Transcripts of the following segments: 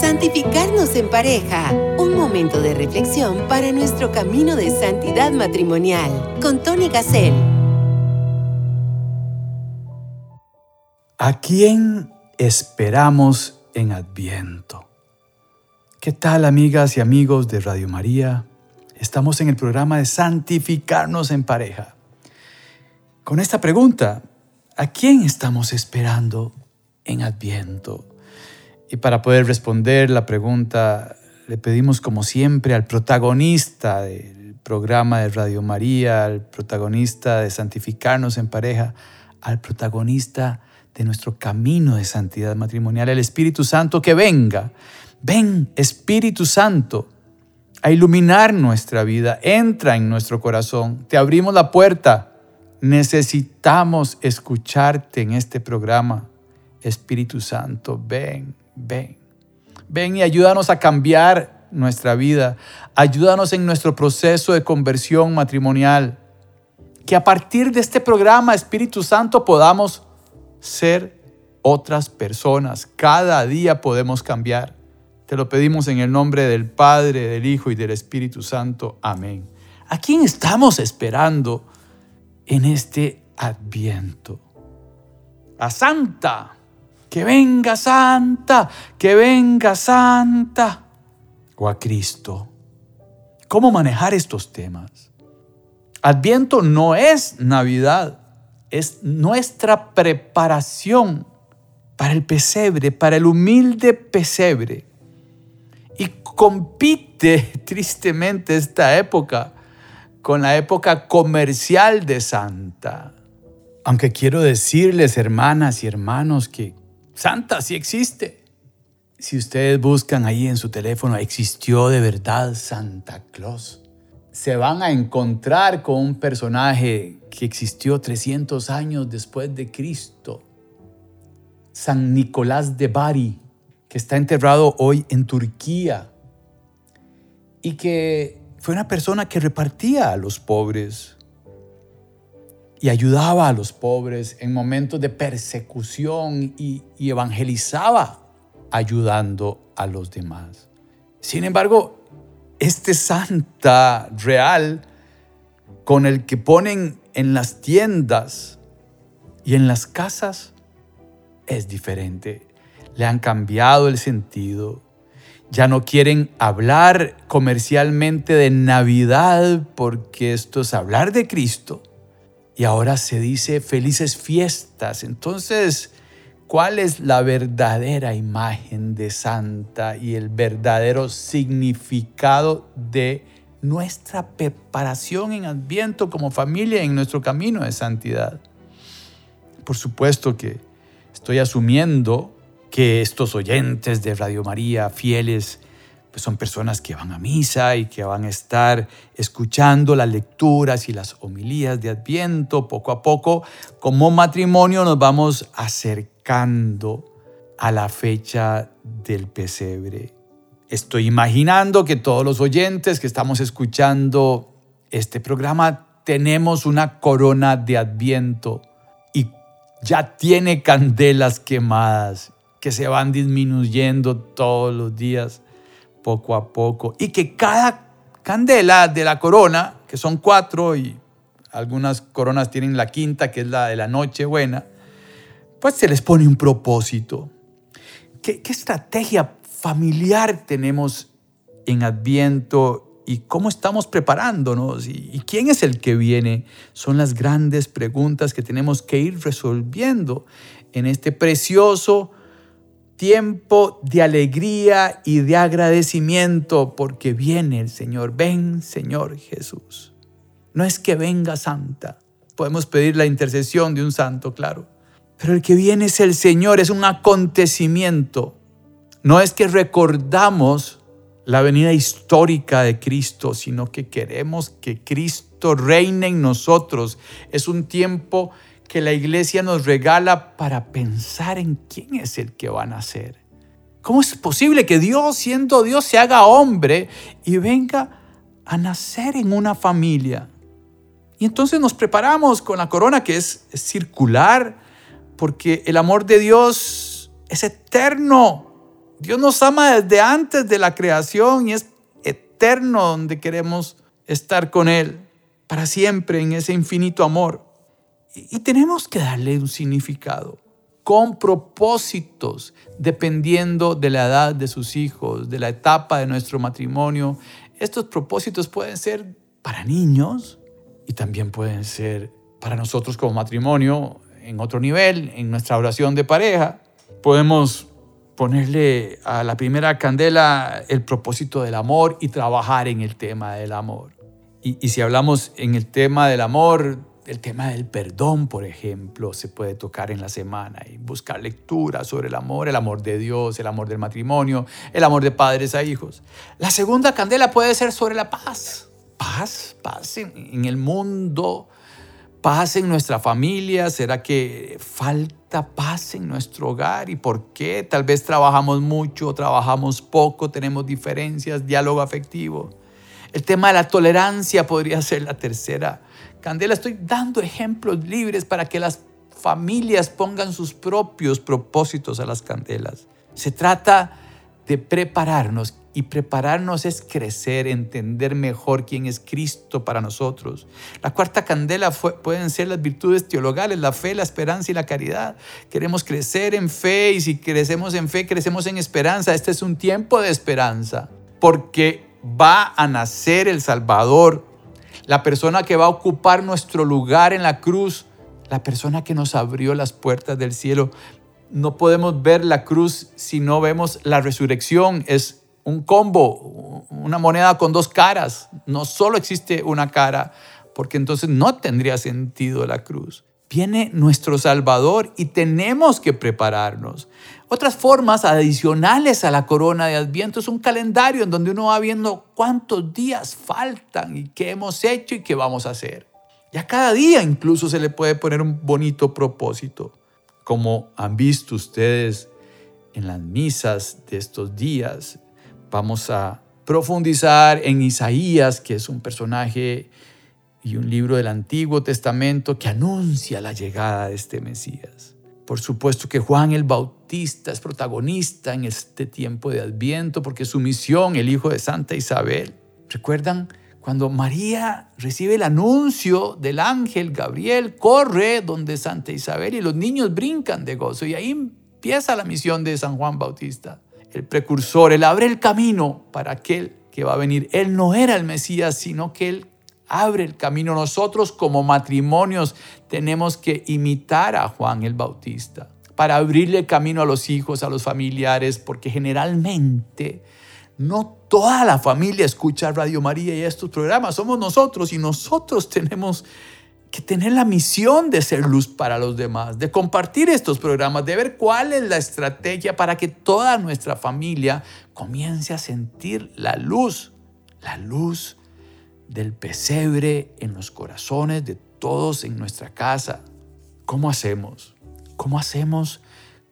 Santificarnos en pareja. Un momento de reflexión para nuestro camino de santidad matrimonial. Con Tony Gassel. ¿A quién esperamos en Adviento? ¿Qué tal amigas y amigos de Radio María? Estamos en el programa de Santificarnos en pareja. Con esta pregunta, ¿a quién estamos esperando en Adviento? Y para poder responder la pregunta, le pedimos como siempre al protagonista del programa de Radio María, al protagonista de Santificarnos en pareja, al protagonista de nuestro camino de santidad matrimonial, el Espíritu Santo, que venga. Ven, Espíritu Santo, a iluminar nuestra vida. Entra en nuestro corazón. Te abrimos la puerta Necesitamos escucharte en este programa. Espíritu Santo, ven, ven. Ven y ayúdanos a cambiar nuestra vida. Ayúdanos en nuestro proceso de conversión matrimonial. Que a partir de este programa, Espíritu Santo, podamos ser otras personas. Cada día podemos cambiar. Te lo pedimos en el nombre del Padre, del Hijo y del Espíritu Santo. Amén. ¿A quién estamos esperando? en este adviento. A Santa, que venga Santa, que venga Santa. O a Cristo. ¿Cómo manejar estos temas? Adviento no es Navidad, es nuestra preparación para el pesebre, para el humilde pesebre. Y compite tristemente esta época con la época comercial de Santa. Aunque quiero decirles, hermanas y hermanos, que Santa sí existe. Si ustedes buscan ahí en su teléfono, existió de verdad Santa Claus. Se van a encontrar con un personaje que existió 300 años después de Cristo. San Nicolás de Bari, que está enterrado hoy en Turquía y que fue una persona que repartía a los pobres y ayudaba a los pobres en momentos de persecución y, evangelizaba ayudando a los demás. Sin embargo, este santa real con el que ponen en las tiendas y en las casas es diferente. Le han cambiado el sentido ya no quieren hablar comercialmente de Navidad porque esto es hablar de Cristo. Y ahora se dice felices fiestas. Entonces, ¿cuál es la verdadera imagen de Santa y el verdadero significado de nuestra preparación en Adviento como familia en nuestro camino de santidad? Por supuesto que estoy asumiendo que estos oyentes de Radio María, fieles, pues son personas que van a misa y que van a estar escuchando las lecturas y las homilías de Adviento. Poco a poco, como matrimonio, nos vamos acercando a la fecha del pesebre. Estoy imaginando que todos los oyentes que estamos escuchando este programa tenemos una corona de Adviento y ya tiene candelas quemadas que se van disminuyendo todos los días, poco a poco, y que cada candela de la corona, que son cuatro y algunas coronas tienen la quinta, que es la de la noche buena, pues se les pone un propósito. ¿Qué, estrategia familiar tenemos en Adviento y cómo estamos preparándonos y, quién es el que viene. Son las grandes preguntas que tenemos que ir resolviendo en este precioso tiempo de alegría y de agradecimiento porque viene el Señor. Ven, Señor Jesús. No es que venga Santa. Podemos pedir la intercesión de un santo, claro. Pero el que viene es el Señor, es un acontecimiento. No es que recordamos la venida histórica de Cristo, sino que queremos que Cristo reine en nosotros. Es un tiempo que la iglesia nos regala para pensar en quién es el que va a nacer. ¿Cómo es posible que Dios, siendo Dios, se haga hombre y venga a nacer en una familia? Y entonces nos preparamos con la corona que es, circular, porque el amor de Dios es eterno. Dios nos ama desde antes de la creación y es eterno donde queremos estar con Él para siempre en ese infinito amor. Y tenemos que darle un significado con propósitos, dependiendo de la edad de sus hijos, de la etapa de nuestro matrimonio. Estos propósitos pueden ser para niños y también pueden ser para nosotros como matrimonio en otro nivel, en nuestra oración de pareja. Podemos ponerle a la primera candela el propósito del amor y trabajar en el tema del amor. Y, si hablamos en el tema del amor, el tema del perdón, por ejemplo, se puede tocar en la semana y buscar lectura sobre el amor, el amor de Dios, el amor del matrimonio, el amor de padres a hijos. La segunda candela puede ser sobre la paz. Paz, paz en, el mundo, paz en nuestra familia. ¿Será que falta paz en nuestro hogar? ¿Y por qué? Tal vez trabajamos mucho, trabajamos poco, tenemos diferencias, diálogo afectivo. El tema de la tolerancia podría ser la tercera Candela, estoy dando ejemplos libres para que las familias pongan sus propios propósitos a las candelas. Se trata de prepararnos y prepararnos es crecer, entender mejor quién es Cristo para nosotros. La cuarta candela pueden ser las virtudes teologales, la fe, la esperanza y la caridad. Queremos crecer en fe y si crecemos en fe, crecemos en esperanza. Este es un tiempo de esperanza porque va a nacer el Salvador la persona que va a ocupar nuestro lugar en la cruz, la persona que nos abrió las puertas del cielo. No podemos ver la cruz si no vemos la resurrección. Es un combo, una moneda con dos caras. No solo existe una cara, porque entonces no tendría sentido la cruz. Viene nuestro Salvador y tenemos que prepararnos. Otras formas adicionales a la corona de Adviento es un calendario en donde uno va viendo cuántos días faltan y qué hemos hecho y qué vamos a hacer. Y a cada día incluso se le puede poner un bonito propósito. Como han visto ustedes en las misas de estos días, vamos a profundizar en Isaías, que es un personaje y un libro del Antiguo Testamento que anuncia la llegada de este Mesías. Por supuesto que Juan el Bautista es protagonista en este tiempo de Adviento porque su misión, el hijo de Santa Isabel. ¿Recuerdan? Cuando María recibe el anuncio del ángel Gabriel, corre donde Santa Isabel y los niños brincan de gozo. Y ahí empieza la misión de San Juan Bautista, el precursor. Él abre el camino para aquel que va a venir. Él no era el Mesías, sino que él abre el camino. Nosotros como matrimonios tenemos que imitar a Juan el Bautista para abrirle camino a los hijos, a los familiares, porque generalmente no toda la familia escucha Radio María y estos programas, somos nosotros y nosotros tenemos que tener la misión de ser luz para los demás, de compartir estos programas, de ver cuál es la estrategia para que toda nuestra familia comience a sentir la luz, la luz del pesebre en los corazones de todos en nuestra casa. ¿Cómo hacemos? ¿Cómo hacemos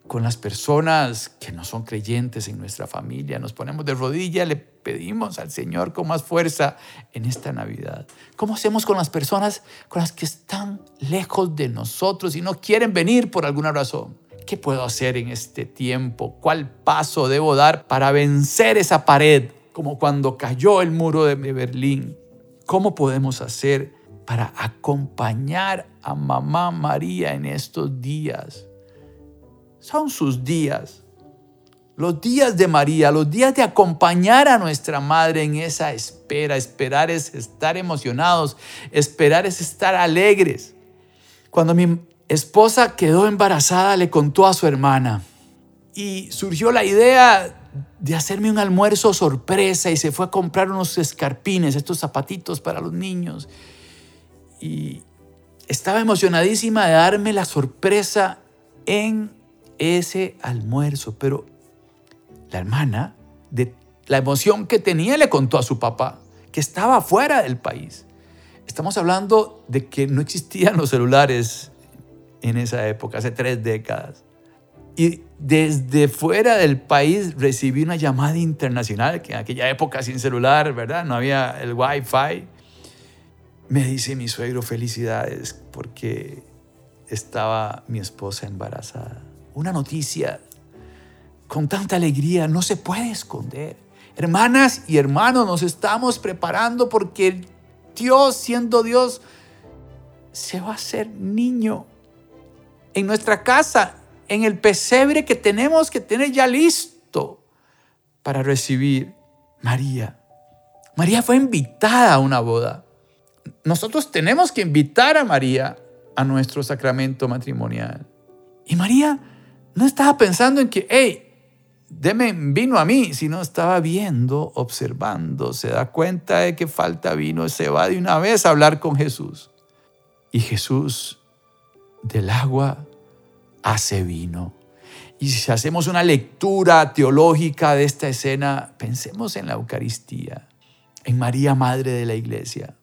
con las personas que no son creyentes en nuestra familia? Nos ponemos de rodillas, le pedimos al Señor con más fuerza en esta Navidad. ¿Cómo hacemos con las personas con las que están lejos de nosotros y no quieren venir por alguna razón? ¿Qué puedo hacer en este tiempo? ¿Cuál paso debo dar para vencer esa pared? Como cuando cayó el muro de Berlín ¿Cómo podemos hacer para acompañar a mamá María en estos días? Son sus días. Los días de María, los días de acompañar a nuestra madre en esa espera. Esperar es estar emocionados, esperar es estar alegres. Cuando mi esposa quedó embarazada, le contó a su hermana y surgió la idea de hacerme un almuerzo sorpresa y se fue a comprar unos escarpines, estos zapatitos para los niños. Y estaba emocionadísima de darme la sorpresa en ese almuerzo, pero la hermana, de la emoción que tenía, le contó a su papá que estaba fuera del país. Estamos hablando de que no existían los celulares en esa época, hace tres décadas. Y desde fuera del país recibí una llamada internacional, que en aquella época sin celular, ¿verdad? No había el wifi. Me dice mi suegro, felicidades, porque estaba mi esposa embarazada. Una noticia con tanta alegría, no se puede esconder. Hermanas y hermanos, nos estamos preparando porque Dios, siendo Dios, se va a hacer niño en nuestra casa, en el pesebre que tenemos que tener ya listo para recibir María. María fue invitada a una boda. Nosotros tenemos que invitar a María a nuestro sacramento matrimonial. Y María no estaba pensando en que, hey, deme vino a mí, sino estaba viendo, observando, se da cuenta de que falta vino, se va de una vez a hablar con Jesús. Y Jesús del agua hace vino. Y si hacemos una lectura teológica de esta escena, pensemos en la Eucaristía, en María, Madre de la Iglesia,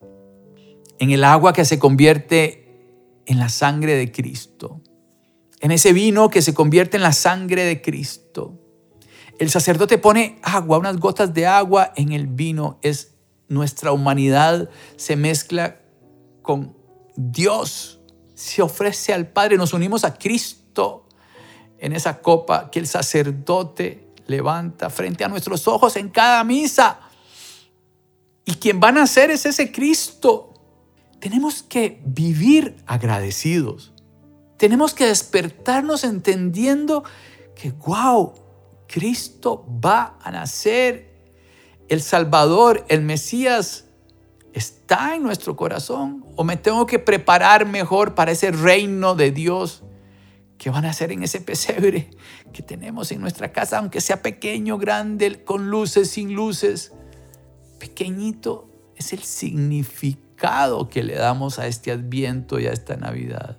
en el agua que se convierte en la sangre de Cristo, en ese vino que se convierte en la sangre de Cristo. El sacerdote pone agua, unas gotas de agua en el vino. Es nuestra humanidad se mezcla con Dios, se ofrece al Padre, nos unimos a Cristo en esa copa que el sacerdote levanta frente a nuestros ojos en cada misa. Y quien van a ser es ese Cristo. Tenemos que vivir agradecidos. Tenemos que despertarnos entendiendo que, wow, Cristo va a nacer. El Salvador, el Mesías, está en nuestro corazón. O me tengo que preparar mejor para ese reino de Dios que van a ser en ese pesebre que tenemos en nuestra casa, aunque sea pequeño, grande, con luces, sin luces. Pequeñito es el significado que le damos a este adviento y a esta Navidad.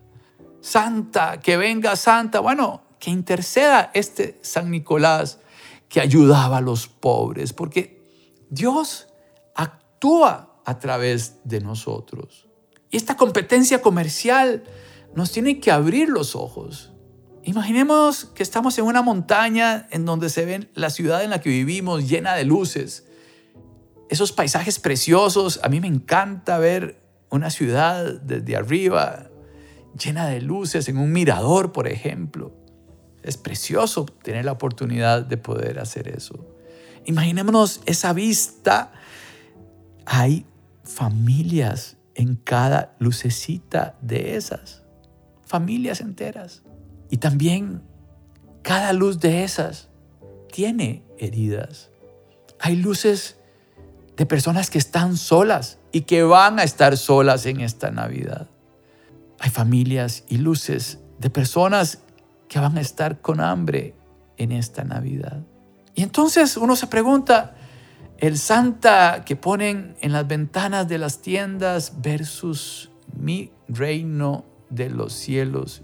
Santa, que venga Santa. Bueno, que interceda este San Nicolás que ayudaba a los pobres, porque Dios actúa a través de nosotros. Y esta competencia comercial nos tiene que abrir los ojos. Imaginemos que estamos en una montaña en donde se ve la ciudad en la que vivimos llena de luces. Esos paisajes preciosos, a mí me encanta ver una ciudad desde arriba llena de luces en un mirador, por ejemplo. Es precioso tener la oportunidad de poder hacer eso. Imaginémonos esa vista. Hay familias en cada lucecita de esas. Familias enteras. Y también cada luz de esas tiene heridas. Hay luces de personas que están solas y que van a estar solas en esta Navidad. Hay familias y luces de personas que van a estar con hambre en esta Navidad. Y entonces uno se pregunta, el Santa que ponen en las ventanas de las tiendas versus mi reino de los cielos.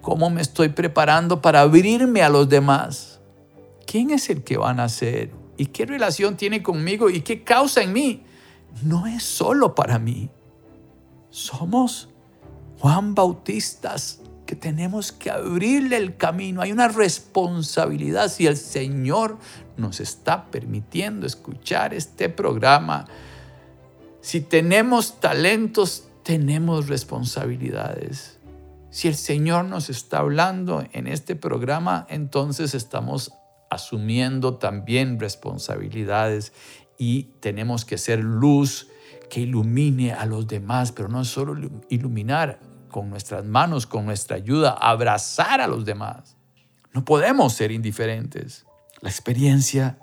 ¿Cómo me estoy preparando para abrirme a los demás? ¿Quién es el que van a ser? ¿Y qué relación tiene conmigo? ¿Y qué causa en mí? No es solo para mí. Somos Juan Bautistas que tenemos que abrirle el camino. Hay una responsabilidad. Si el Señor nos está permitiendo escuchar este programa, si tenemos talentos, tenemos responsabilidades. Si el Señor nos está hablando en este programa, entonces estamos asumiendo también responsabilidades y tenemos que ser luz que ilumine a los demás, pero no solo iluminar, con nuestras manos, con nuestra ayuda, abrazar a los demás. No podemos ser indiferentes. La experiencia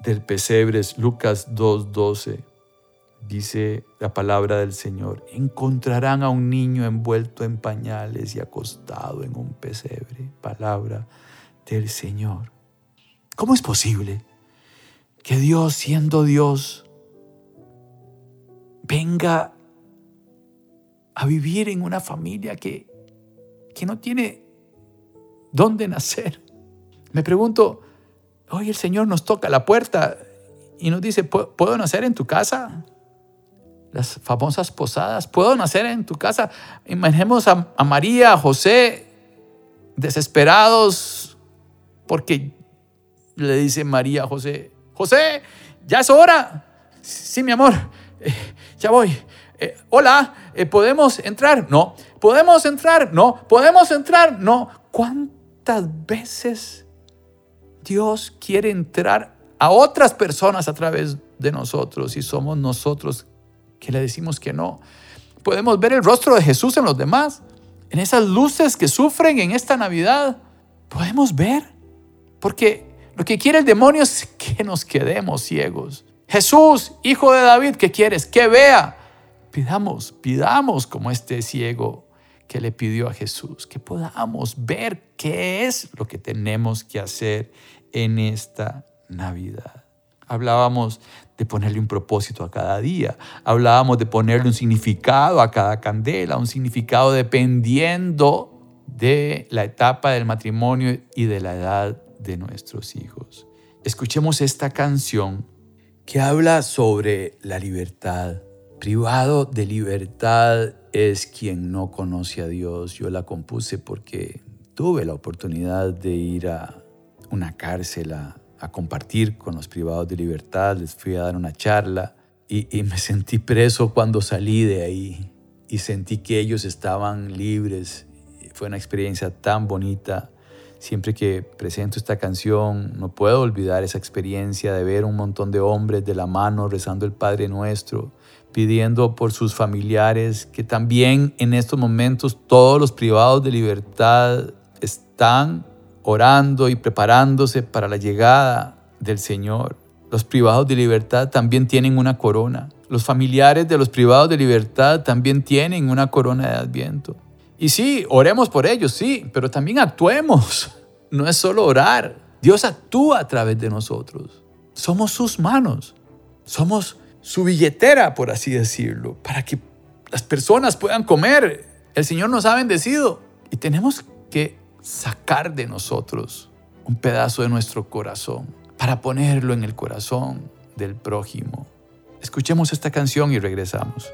del pesebre es Lucas 2.12. Dice la palabra del Señor, encontrarán a un niño envuelto en pañales y acostado en un pesebre. Palabra del Señor. ¿Cómo es posible que Dios, siendo Dios, venga a vivir en una familia que, que no tiene dónde nacer. Me pregunto, hoy el Señor nos toca la puerta y nos dice, ¿puedo nacer en tu casa? Las famosas posadas, ¿puedo nacer en tu casa? Imaginemos a, María, a José, desesperados, porque le dice María a José, José, ya es hora. Sí, mi amor, eh, ya voy. Eh, hola, eh, ¿podemos entrar? No. ¿Podemos entrar? No. ¿Podemos entrar? No. ¿Cuántas veces Dios quiere entrar a otras personas a través de nosotros y somos nosotros que le decimos que no. Podemos ver el rostro de Jesús en los demás, en esas luces que sufren en esta Navidad. Podemos ver, porque lo que quiere el demonio es que nos quedemos ciegos. Jesús, hijo de David, ¿qué quieres? Que vea. Pidamos, pidamos como este ciego que le pidió a Jesús, que podamos ver qué es lo que tenemos que hacer en esta Navidad. Hablábamos de ponerle un propósito a cada día, hablábamos de ponerle un significado a cada candela, un significado dependiendo de la etapa del matrimonio y de la edad de nuestros hijos. Escuchemos esta canción que habla sobre la libertad. Privado de libertad es quien no conoce a Dios. Yo la compuse porque tuve la oportunidad de ir a una cárcel a, compartir con los privados de libertad. Les fui a dar una charla y me sentí preso cuando salí de ahí y sentí que ellos estaban libres. Fue una experiencia tan bonita. Siempre que presento esta canción, no puedo olvidar esa experiencia de ver un montón de hombres de la mano rezando el Padre Nuestro, pidiendo por sus familiares, que también en estos momentos todos los privados de libertad están orando y preparándose para la llegada del Señor. Los privados de libertad también tienen una corona. Los familiares de los privados de libertad también tienen una corona de adviento. Y sí, oremos por ellos, sí, pero también actuemos. No es solo orar. Dios actúa a través de nosotros. Somos sus manos. Somos su billetera, por así decirlo, para que las personas puedan comer. El Señor nos ha bendecido y tenemos que sacar de nosotros un pedazo de nuestro corazón para ponerlo en el corazón del prójimo. Escuchemos esta canción y regresamos.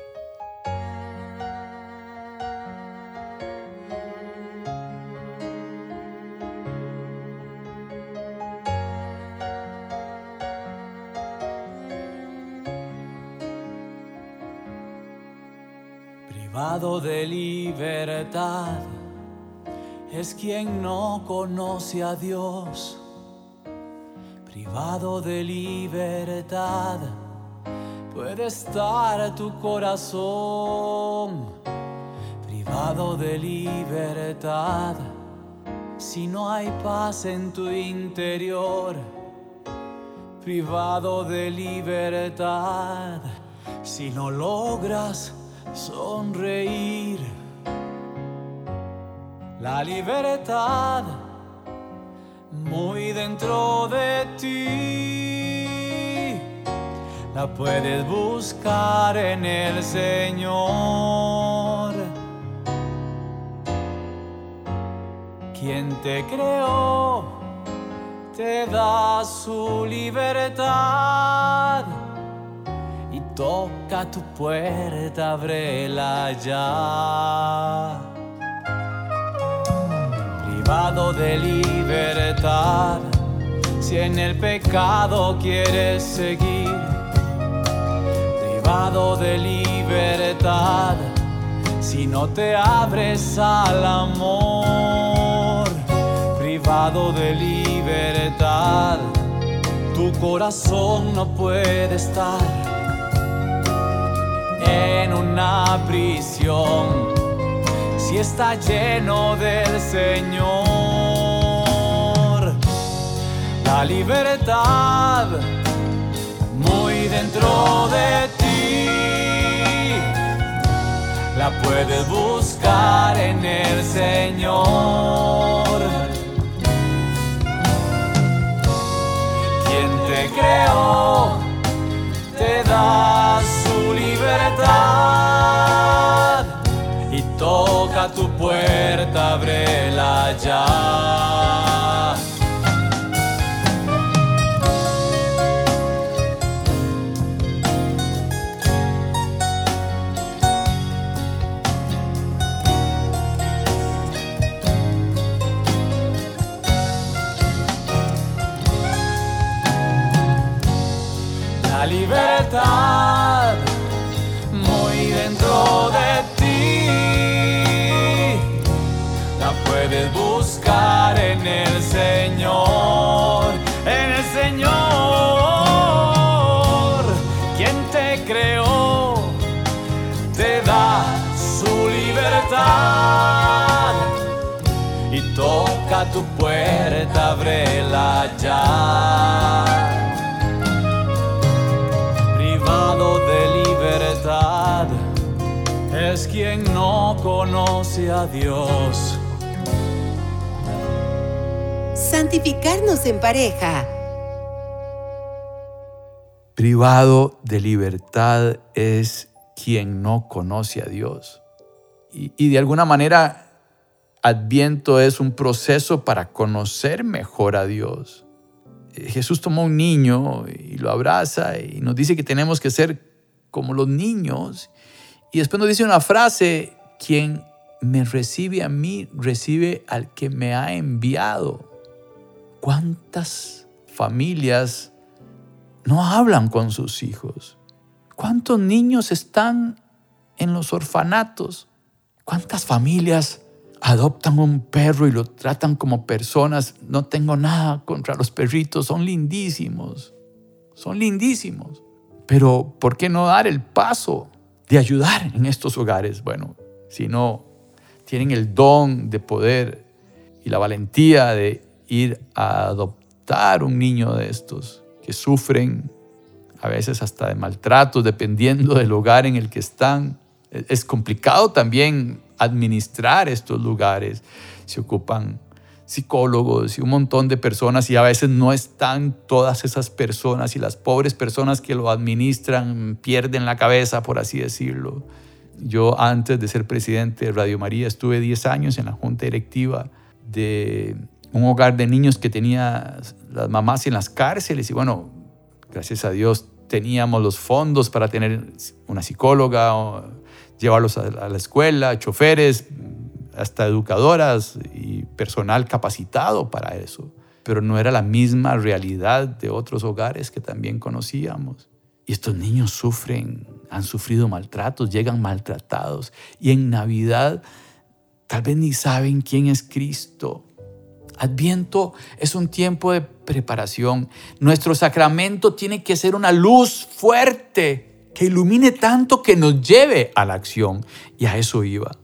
Es quien no conoce a Dios. Privado de libertad puede estar tu corazón. Privado de libertad si no hay paz en tu interior. Privado de libertad si no logras sonreír. La libertad muy dentro de ti. La puedes buscar en el Señor. Quien te creó te da su libertad toca tu puerta, ábrela ya. Privado de libertad, si en el pecado quieres seguir. Privado de libertad, si no te abres al amor. Privado de libertad, tu corazón no puede estar en una prisión si está lleno del Señor. La libertad muy dentro de ti la puedes buscar en el Señor. Quien te creó te da libertad tu puerta, ábrela ya. Es quien no conoce a Dios. Santificarnos en pareja. Privado de libertad es quien no conoce a Dios. Y, y de alguna manera Adviento es un proceso para conocer mejor a Dios. Eh, Jesús tomó un niño y lo abraza y nos dice que tenemos que ser como los niños. Y después nos dice una frase, quien me recibe a mí, recibe al que me ha enviado. ¿Cuántas familias no hablan con sus hijos? ¿Cuántos niños están en los orfanatos? ¿Cuántas familias adoptan un perro y lo tratan como personas. No tengo nada contra los perritos, son lindísimos, son lindísimos. Pero ¿por qué no dar el paso de ayudar en estos hogares? Bueno, si no tienen el don de poder y la valentía de ir a adoptar un niño de estos que sufren a veces hasta de maltratos dependiendo del hogar en el que están. Es complicado también administrar estos lugares. Se ocupan psicólogos y un montón de personas y a veces no están todas esas personas y las pobres personas que lo administran pierden la cabeza, por así decirlo. Yo antes de ser presidente de Radio María estuve 10 años en la junta directiva de un hogar de niños que tenía las mamás en las cárceles y bueno, gracias a Dios teníamos los fondos para tener una psicóloga, llevarlos a la escuela, choferes, hasta educadoras y personal capacitado para eso. Pero no era la misma realidad de otros hogares que también conocíamos. Y estos niños sufren, han sufrido maltratos, llegan maltratados. Y en Navidad tal vez ni saben quién es Cristo. Adviento es un tiempo de preparación. Nuestro sacramento tiene que ser una luz fuerte que ilumine tanto que nos lleve a la acción. Y a eso iba.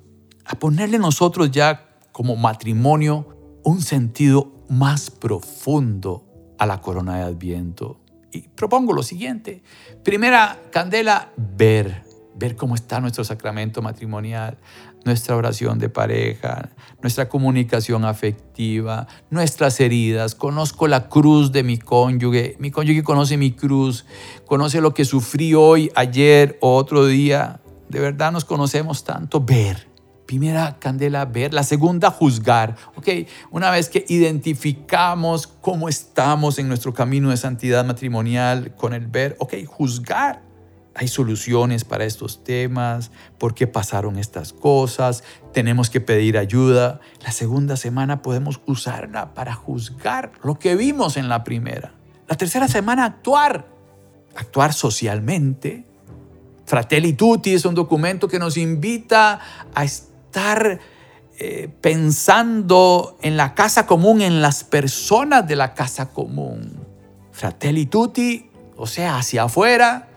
A ponerle nosotros ya como matrimonio un sentido más profundo a la corona de Adviento. Y propongo lo siguiente. Primera candela, ver. Ver cómo está nuestro sacramento matrimonial nuestra oración de pareja, nuestra comunicación afectiva, nuestras heridas. Conozco la cruz de mi cónyuge. Mi cónyuge conoce mi cruz, conoce lo que sufrí hoy, ayer o otro día. De verdad nos conocemos tanto. Ver. Primera candela, ver. La segunda, juzgar. Ok, una vez que identificamos cómo estamos en nuestro camino de santidad matrimonial con el ver, ok, juzgar hay soluciones para estos temas, por qué pasaron estas cosas, tenemos que pedir ayuda. La segunda semana podemos usarla para juzgar lo que vimos en la primera. La tercera semana actuar, actuar socialmente. Fratelli Tutti es un documento que nos invita a estar eh, pensando en la casa común, en las personas de la casa común. Fratelli Tutti, o sea, hacia afuera,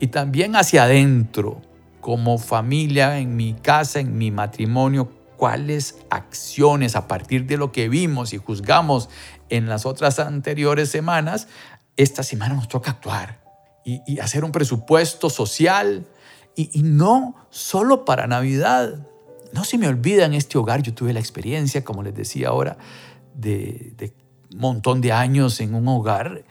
y también hacia adentro, como familia, en mi casa, en mi matrimonio, cuáles acciones a partir de lo que vimos y juzgamos en las otras anteriores semanas, esta semana nos toca actuar y, hacer un presupuesto social y, no solo para Navidad. No se me olvida en este hogar, yo tuve la experiencia, como les decía ahora, de, de montón de años en un hogar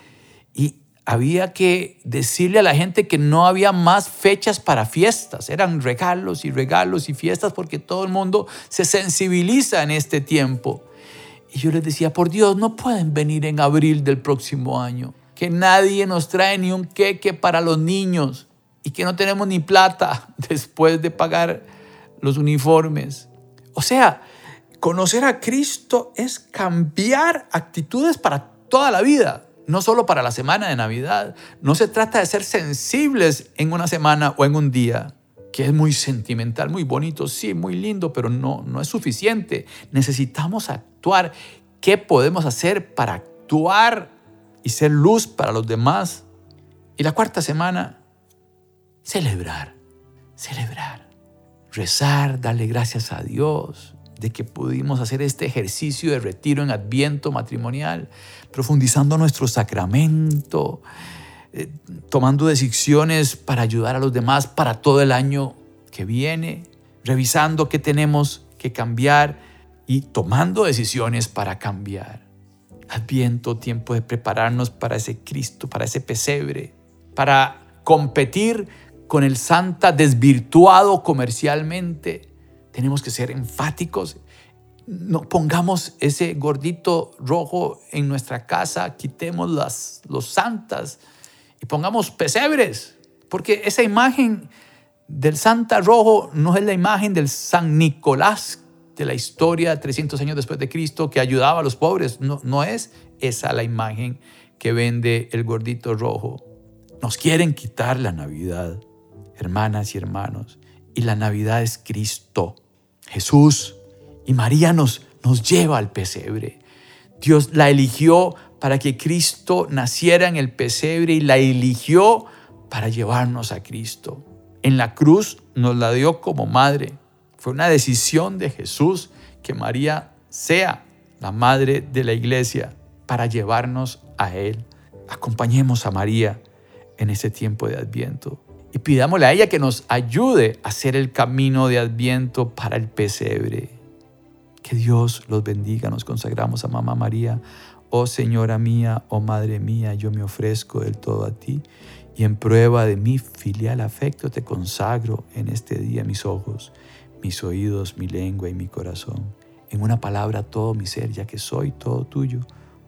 y, había que decirle a la gente que no había más fechas para fiestas, eran regalos y regalos y fiestas porque todo el mundo se sensibiliza en este tiempo. Y yo les decía, por Dios, no pueden venir en abril del próximo año, que nadie nos trae ni un queque para los niños y que no tenemos ni plata después de pagar los uniformes. O sea, conocer a Cristo es cambiar actitudes para toda la vida no solo para la semana de Navidad. No se trata de ser sensibles en una semana o en un día, que es muy sentimental, muy bonito, sí, muy lindo, pero no, no es suficiente. Necesitamos actuar. ¿Qué podemos hacer para actuar y ser luz para los demás? Y la cuarta semana, celebrar, celebrar, rezar, darle gracias a Dios. de que pudimos hacer este ejercicio de retiro en adviento matrimonial, profundizando nuestro sacramento, eh, tomando decisiones para ayudar a los demás para todo el año que viene, revisando qué tenemos que cambiar y tomando decisiones para cambiar. Adviento, tiempo de prepararnos para ese Cristo, para ese pesebre, para competir con el Santa desvirtuado comercialmente. Tenemos que ser enfáticos. No pongamos ese gordito rojo en nuestra casa, quitemos las los santas y pongamos pesebres, porque esa imagen del Santa rojo no es la imagen del San Nicolás de la historia 300 años después de Cristo que ayudaba a los pobres. No, no es esa la imagen que vende el gordito rojo. Nos quieren quitar la Navidad, hermanas y hermanos. Y la Navidad es Cristo, Jesús. Y María nos, nos lleva al pesebre. Dios la eligió para que Cristo naciera en el pesebre y la eligió para llevarnos a Cristo. En la cruz nos la dio como madre fue una decisión de Jesús que María sea la madre de la iglesia para llevarnos a Él. Acompañemos a María en este tiempo de Adviento y pidámosle a ella que nos ayude a hacer el camino de Adviento para el pesebre. Que Dios los bendiga. Nos consagramos a Mamá María. Oh Señora mía, oh Madre mía, yo me ofrezco del todo a ti y en prueba de mi filial afecto te consagro en este día mis ojos mis oídos, mi lengua y mi corazón. En una palabra todo mi ser, ya que soy todo tuyo,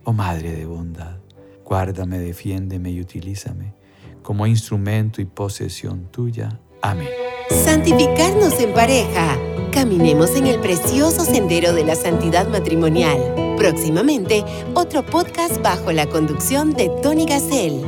oh Madre de bondad. Guárdame, defiéndeme y utilízame como instrumento y posesión tuya. Amén. Santificarnos en pareja. Caminemos en el precioso sendero de la santidad matrimonial. Próximamente, otro podcast bajo la conducción de Tony Gassel.